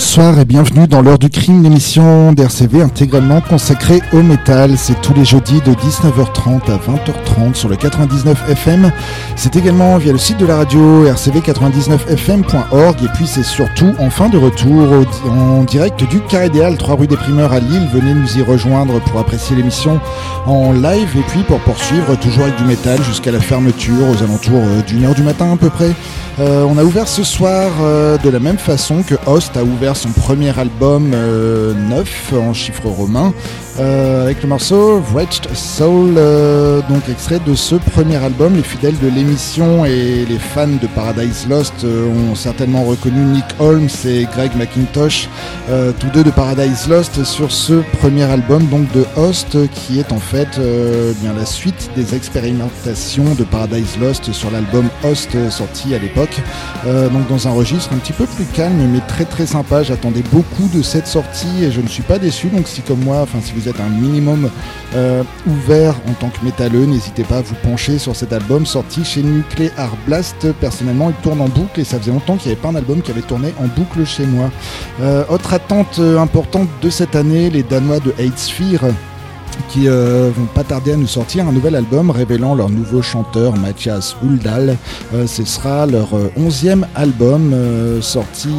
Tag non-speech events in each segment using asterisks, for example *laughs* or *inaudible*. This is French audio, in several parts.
Bonsoir et bienvenue dans l'heure du crime, l'émission d'RCV intégralement consacrée au métal. C'est tous les jeudis de 19h30 à 20h30 sur le 99 FM. C'est également via le site de la radio rcv99fm.org et puis c'est surtout en fin de retour en direct du Carré des Halles, 3 rue des Primeurs à Lille. Venez nous y rejoindre pour apprécier l'émission en live et puis pour poursuivre toujours avec du métal jusqu'à la fermeture aux alentours euh, d'une heure du matin à peu près. Euh, on a ouvert ce soir euh, de la même façon que Host a ouvert son premier album euh, neuf en chiffres romains. Euh, avec le morceau Wretched Soul, donc extrait de ce premier album. Les fidèles de l'émission et les fans de Paradise Lost ont certainement reconnu Nick Holmes et Greg McIntosh, tous deux de Paradise Lost, sur ce premier album donc de Host, qui est en fait bien la suite des expérimentations de Paradise Lost sur l'album Host sorti à l'époque. donc dans un registre un petit peu plus calme mais très très sympa. J'attendais beaucoup de cette sortie et je ne suis pas déçu. Donc si comme moi, enfin si vous êtes un minimum euh, ouvert en tant que métalleux, n'hésitez pas à vous pencher sur cet album sorti chez Nuclear Blast. Personnellement, il tourne en boucle et ça faisait longtemps qu'il n'y avait pas un album qui avait tourné en boucle chez moi. Euh, autre attente euh, importante de cette année, les Danois de Hate Sphere qui euh, vont pas tarder à nous sortir un nouvel album révélant leur nouveau chanteur Mathias Huldal. Euh, ce sera leur euh, onzième album sorti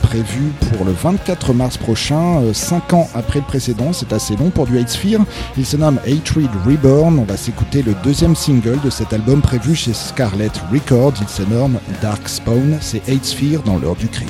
prévu pour le 24 mars prochain, cinq ans après le précédent. C'est assez long pour du Hate Sphere. Il se nomme Hatred Reborn. On va s'écouter le deuxième single de cet album prévu chez Scarlet Records. Il se nomme Dark Spawn. C'est Hate Sphere dans l'heure du crime.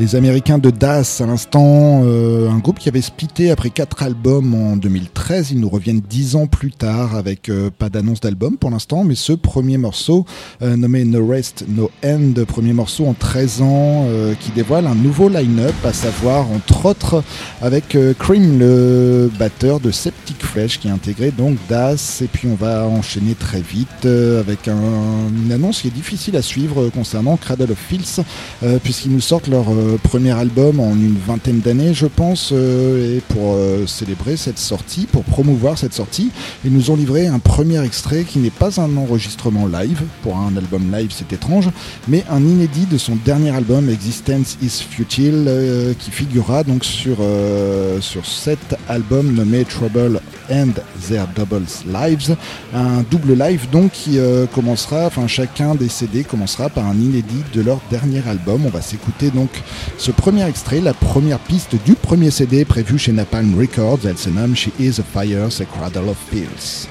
Les Américains de Das, à l'instant, un groupe qui avait splitté après quatre albums en 2013. Ils nous reviennent dix ans plus tard avec pas d'annonce d'album pour l'instant, mais ce premier morceau nommé No Rest, No End, premier morceau en 13 ans qui dévoile un nouveau line-up, à savoir entre autres avec Cream, le batteur de Septic Fresh qui a intégré donc Das. Et puis on va enchaîner très vite avec une annonce qui est difficile à suivre concernant Cradle of Filth, puisqu'ils nous sortent leur premier album en une vingtaine d'années, je pense, euh, et pour euh, célébrer cette sortie, pour promouvoir cette sortie, ils nous ont livré un premier extrait qui n'est pas un enregistrement live, pour un album live c'est étrange, mais un inédit de son dernier album Existence is Futile, euh, qui figurera donc sur, sur cet album nommé Trouble and Their Doubles Lives, un double live donc qui commencera, enfin chacun des CD commencera par un inédit de leur dernier album. On va s'écouter donc ce premier extrait, la première piste du premier CD prévu chez Napalm Records, elle se nomme She Is a Fire, c'est Cradle of Pills.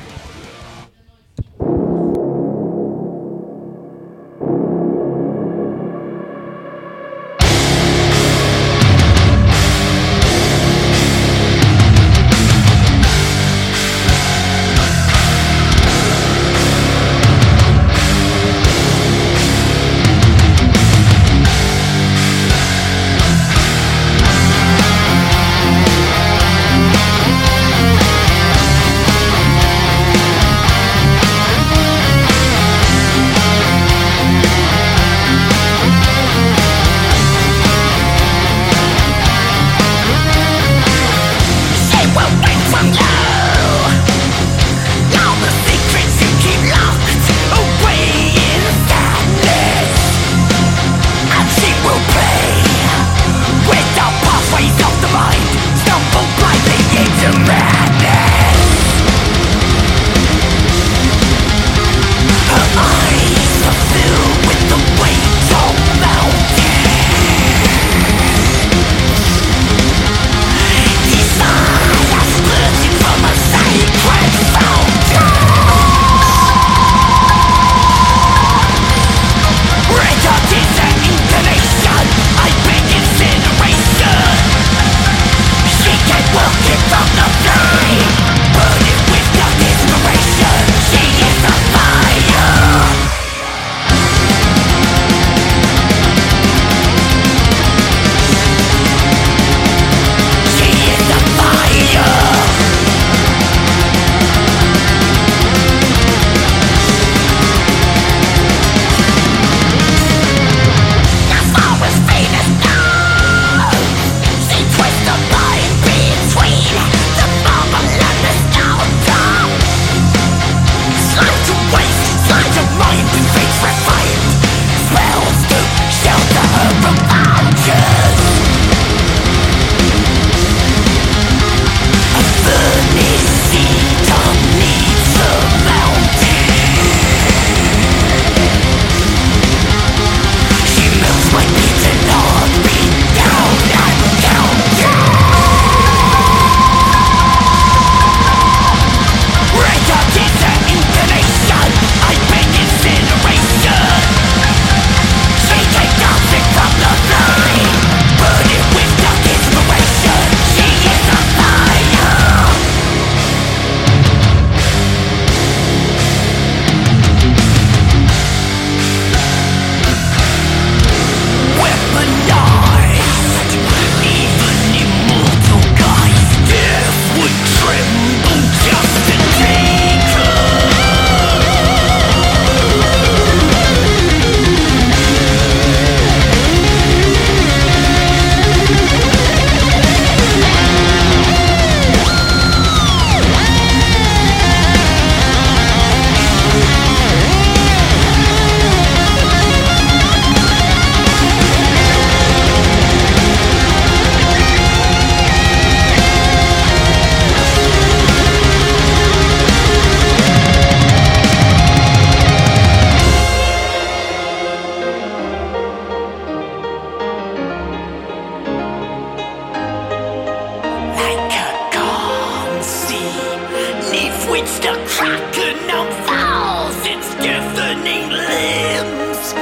beneath which the kraken now falls its deafening limbs.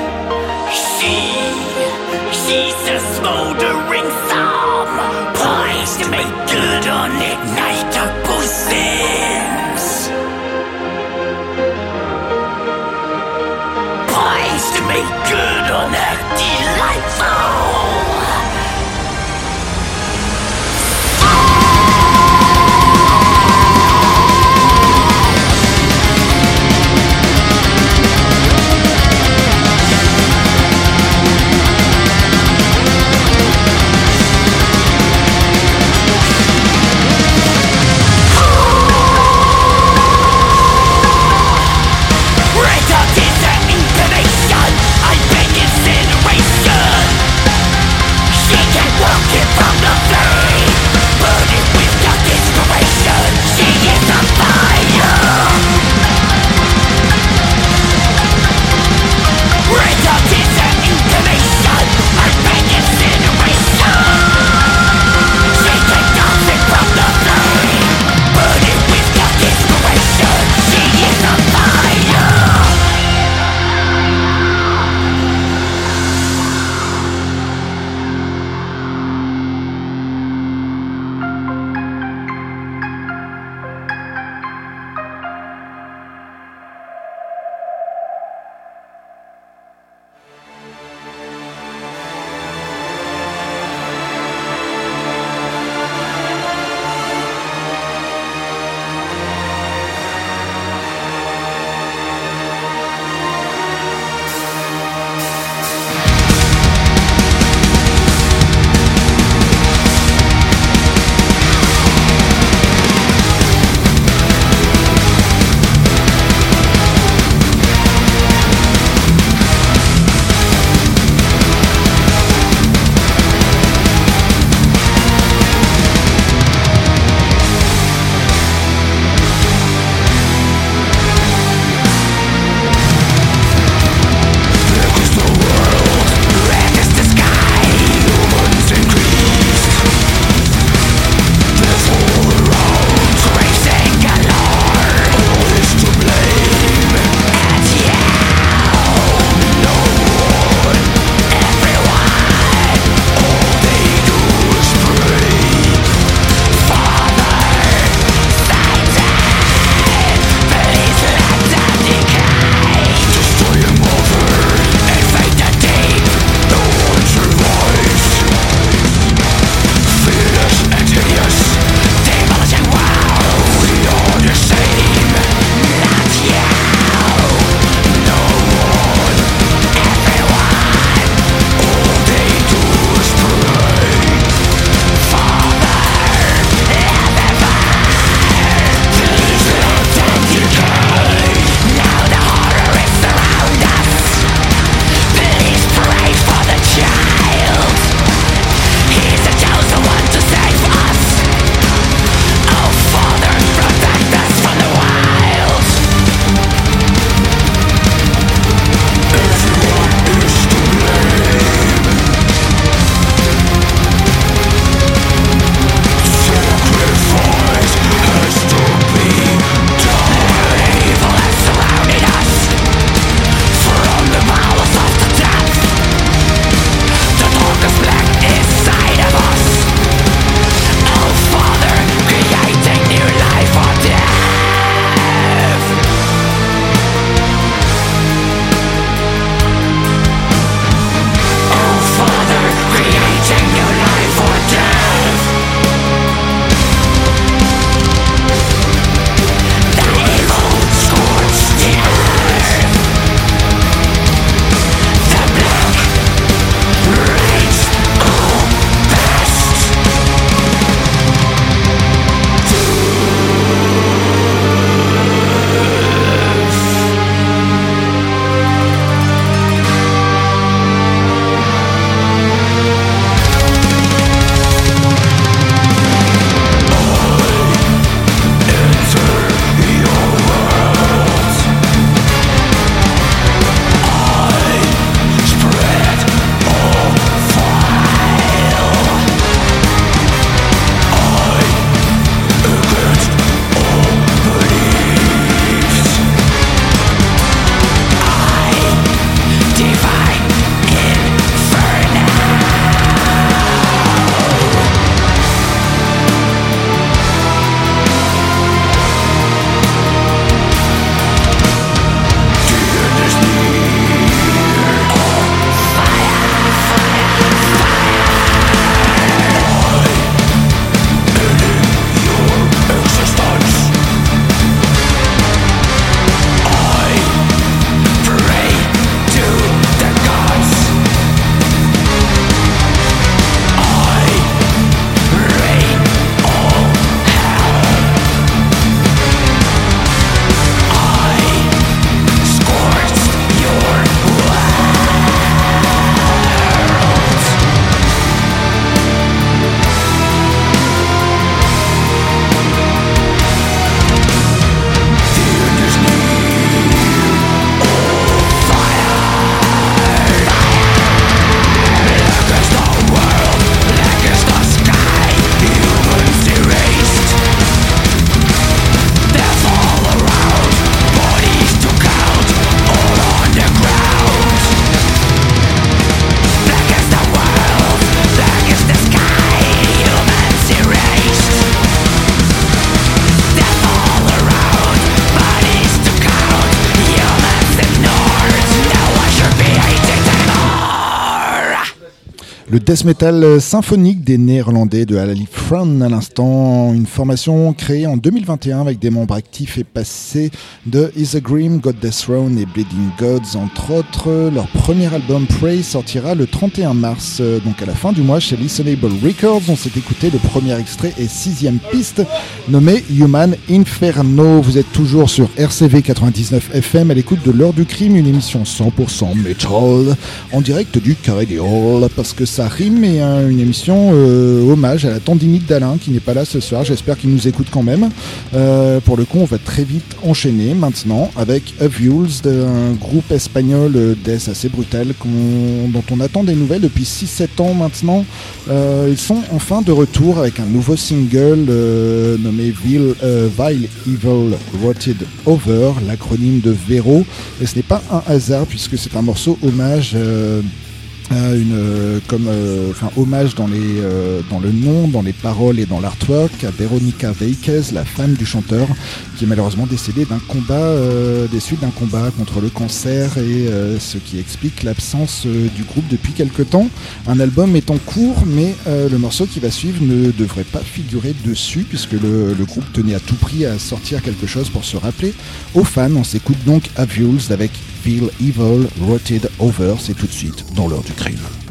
She, she's a smoldering thumb, poised to make good on ignitable sins. Poised to make good on that delight. Le death metal symphonique des néerlandais de Halali Fran à l'instant, une formation créée en 2021 avec des membres actifs et passés de Is a Grim, God Death Throne et Bleeding Gods entre autres. Leur premier album Prey sortira le 31 mars, euh, donc à la fin du mois chez Listenable Records. On s'est écouté le premier extrait et sixième piste nommé Human Inferno. Vous êtes toujours sur RCV 99 FM à l'écoute de l'heure du crime, une émission 100% metal en direct du Carré des Halls parce que ça rime et une émission euh, hommage à la tendinite d'Alain qui n'est pas là ce soir. J'espère qu'il nous écoute quand même. Euh, pour le coup, on va très vite enchaîner maintenant avec Avulsed, un groupe espagnol euh, death assez brutal dont on attend des nouvelles depuis 6-7 ans maintenant. ils sont enfin de retour avec un nouveau single nommé Vile, Vile Evil Rotted Over, l'acronyme de Vero. Et ce n'est pas un hasard puisque c'est un morceau hommage une, euh, comme euh, hommage dans les euh, dans le nom, dans les paroles et dans l'artwork à Veronica Veikez, la femme du chanteur, qui est malheureusement décédée d'un combat, des suites d'un combat contre le cancer et ce qui explique l'absence du groupe depuis quelque temps. Un album est en cours, mais le morceau qui va suivre ne devrait pas figurer dessus puisque le, le, groupe tenait à tout prix à sortir quelque chose pour se rappeler aux fans. On s'écoute donc Avules avec Feel Evil Rotted Over, c'est tout de suite dans l'heure du crime.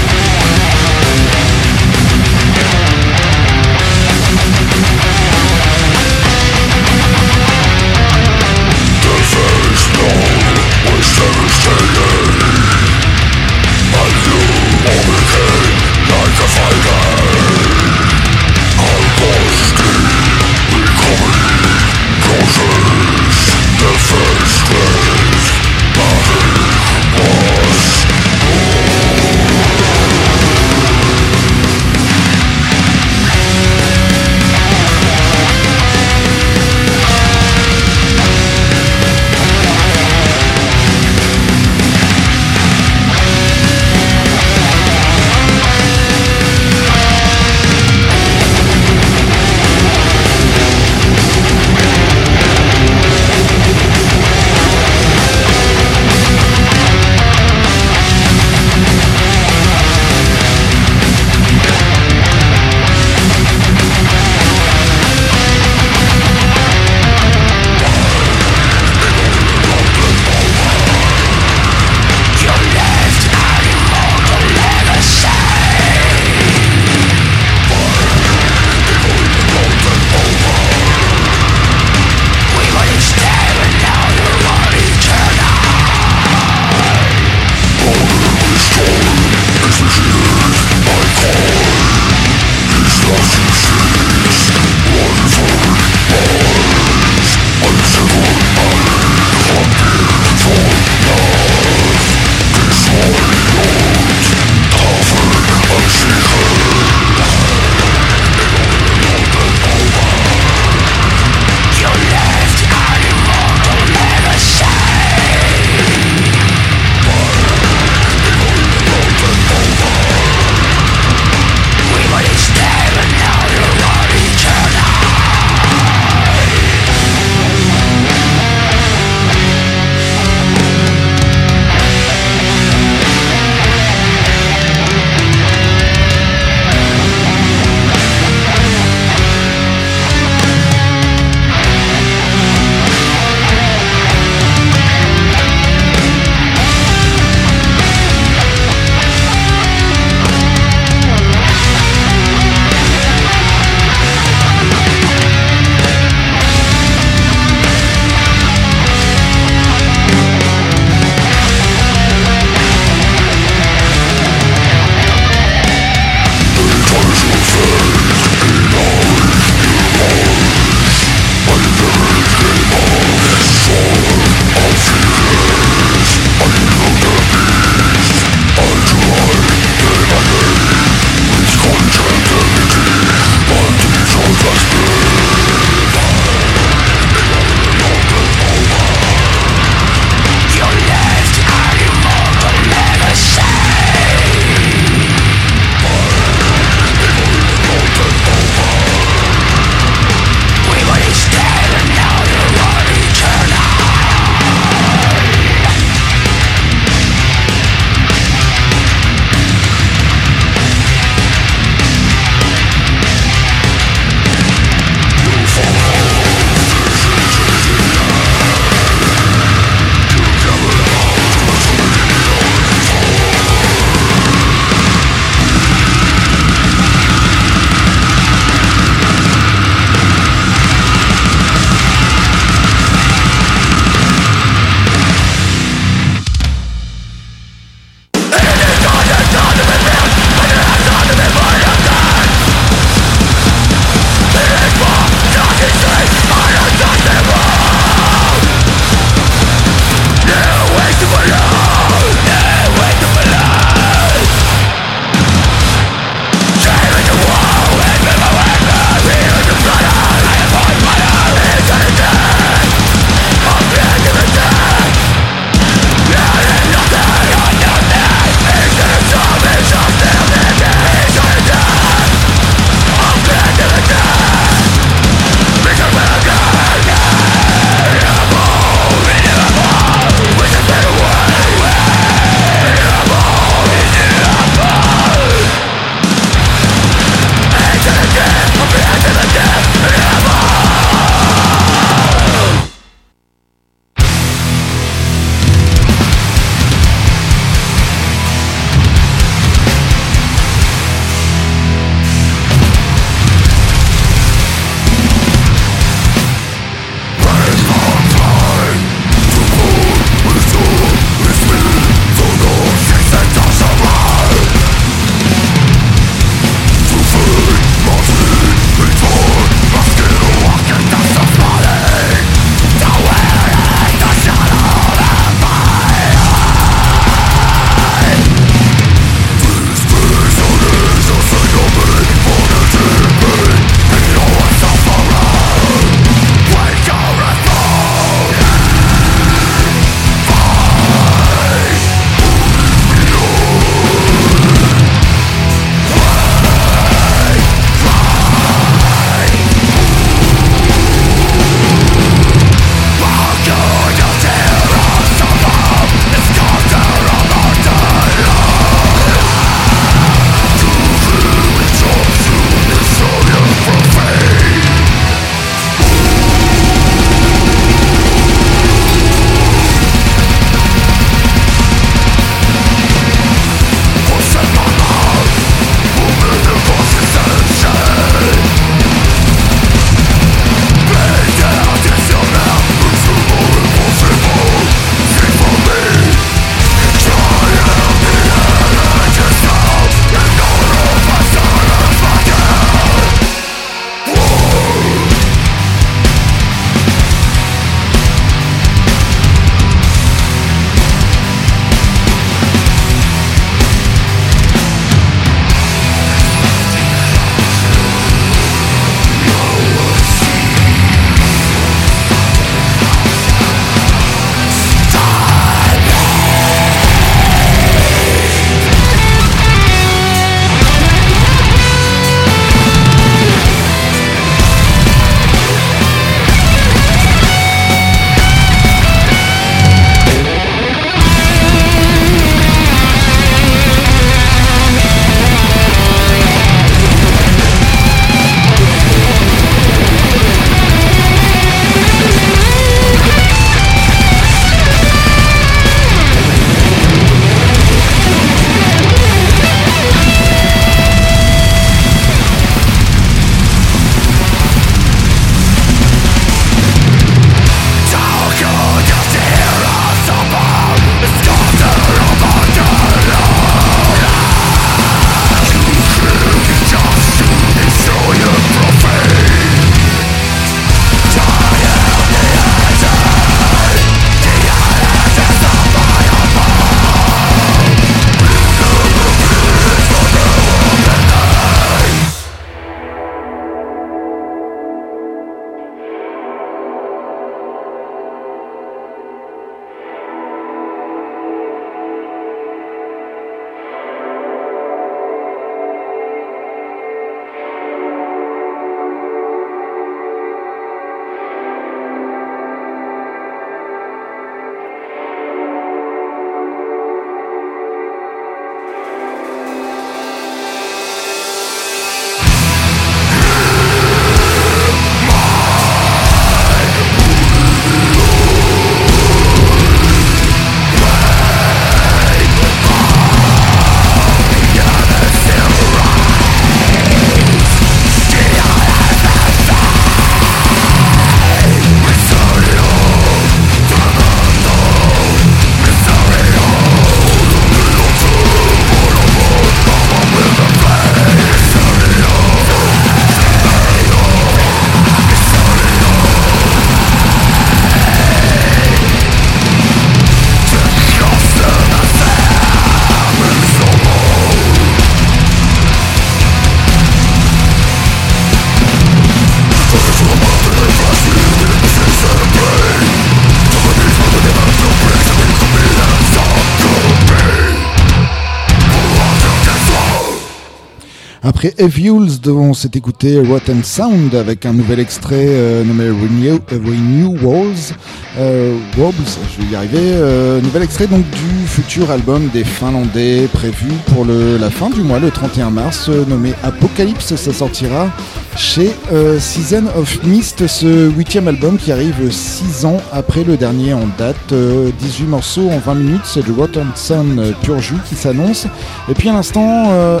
Après Evules, dont s'est écouté Rotten Sound avec un nouvel extrait euh, nommé Renew, Renew Walls, euh, je vais y arriver, euh, nouvel extrait donc du futur album des Finlandais prévu pour la fin du mois, le 31 mars, euh, nommé Apocalypse. Ça sortira chez euh, Season of Mist, ce huitième album qui arrive six ans après le dernier en date. 18 euh, morceaux en 20 minutes, c'est du Rotten Sun euh, pur qui s'annonce. Et puis à l'instant, euh,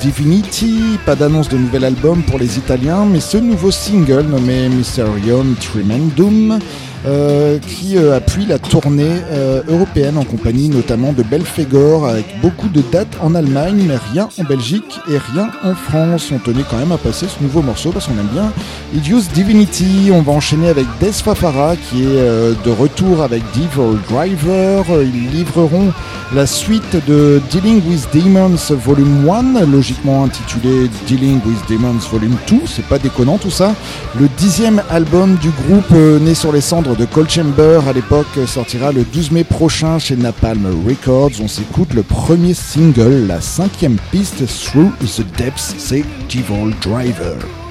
Divinity, pas d'annonce de nouvel album pour les Italiens, mais ce nouveau single nommé Mysterium Tremendum. Euh, qui euh, appuie la tournée euh, européenne en compagnie notamment de Belfegor avec beaucoup de dates en Allemagne mais rien en Belgique et rien en France. On tenait quand même à passer ce nouveau morceau parce qu'on aime bien Idios Divinity. On va enchaîner avec Des Fafara qui est de retour avec Devil Driver. Ils livreront la suite de Dealing with Demons Volume 1, logiquement intitulé Dealing with Demons Volume 2. C'est pas déconnant tout ça. Le dixième album du groupe né sur les cendres de Cold Chamber à l'époque sortira le 12 mai prochain chez Napalm Records. On s'écoute le premier single, la cinquième piste Through the Depths, c'est Devil Driver.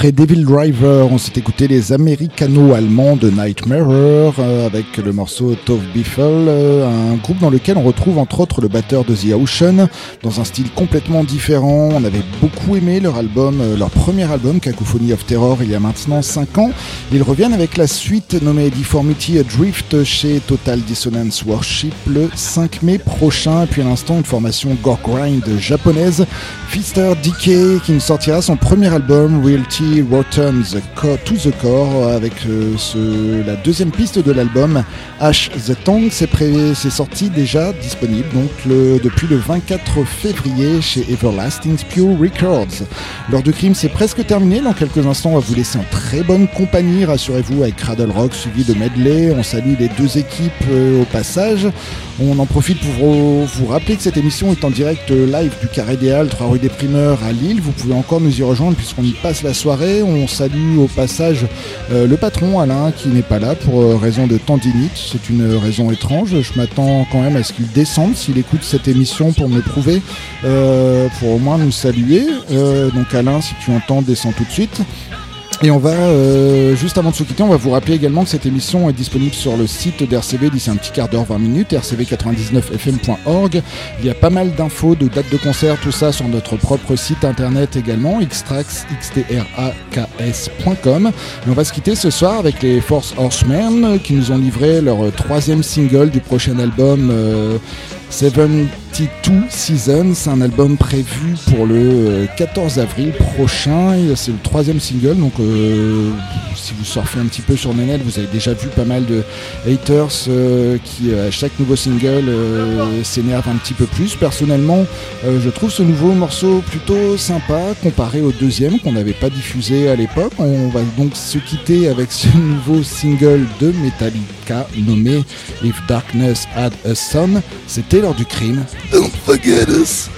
Après Devil Driver, on s'est écouté les américano-allemands de Nightmare euh, avec le morceau Tove Biffle, euh, un groupe dans lequel on retrouve entre autres le batteur de The Ocean dans un style complètement différent. On avait beaucoup aimé leur album, euh, leur premier album Cacophony of Terror il y a maintenant 5 ans. Ils reviennent avec la suite nommée Deformity Adrift chez Total Dissonance Worship le 5 mai prochain. Et puis à l'instant une formation gore grind japonaise, Fister DK qui nous sortira son premier album Realty Rotten to the Core avec euh, la deuxième piste de l'album Ash the Tongue. C'est sorti déjà disponible donc depuis le 24 février chez Everlasting Pure Records. L'heure de crime c'est presque terminé. Dans quelques instants on va vous laisser en très bonne compagnie, rassurez-vous, avec Cradle Rock suivi de Medley. On salue les deux équipes euh, au passage. On en profite pour vous rappeler que cette émission est en direct euh, live du Carré des Halles, 3 rue des Primeurs à Lille. Vous pouvez encore nous y rejoindre puisqu'on y passe la soirée. On salue au passage euh, le patron Alain qui n'est pas là pour euh, raison de tendinite. C'est une raison étrange. Je m'attends quand même à ce qu'il descende s'il écoute cette émission pour me prouver, pour au moins nous saluer. donc Alain, si tu entends, descends tout de suite. Et on va, euh, juste avant de se quitter, on va vous rappeler également que cette émission est disponible sur le site d'RCV d'ici un petit quart d'heure, 20 minutes, rcv99fm.org. Il y a pas mal d'infos, de dates de concert, tout ça sur notre propre site internet également, xtrax.com. Et on va se quitter ce soir avec les Force Horsemen qui nous ont livré leur troisième single du prochain album euh, 72 Seasons, c'est un album prévu pour le 14 euh, avril prochain. C'est le troisième single, donc euh, si vous surfez un petit peu sur Nenel, vous avez déjà vu pas mal de haters euh, qui à chaque nouveau single s'énervent un petit peu plus. Personnellement, je trouve ce nouveau morceau plutôt sympa comparé au deuxième qu'on n'avait pas diffusé à l'époque. On va donc se quitter avec ce *laughs* nouveau single de Metallica nommé If Darkness Had a Sun. C'était l'heure du crime. Don't forget us.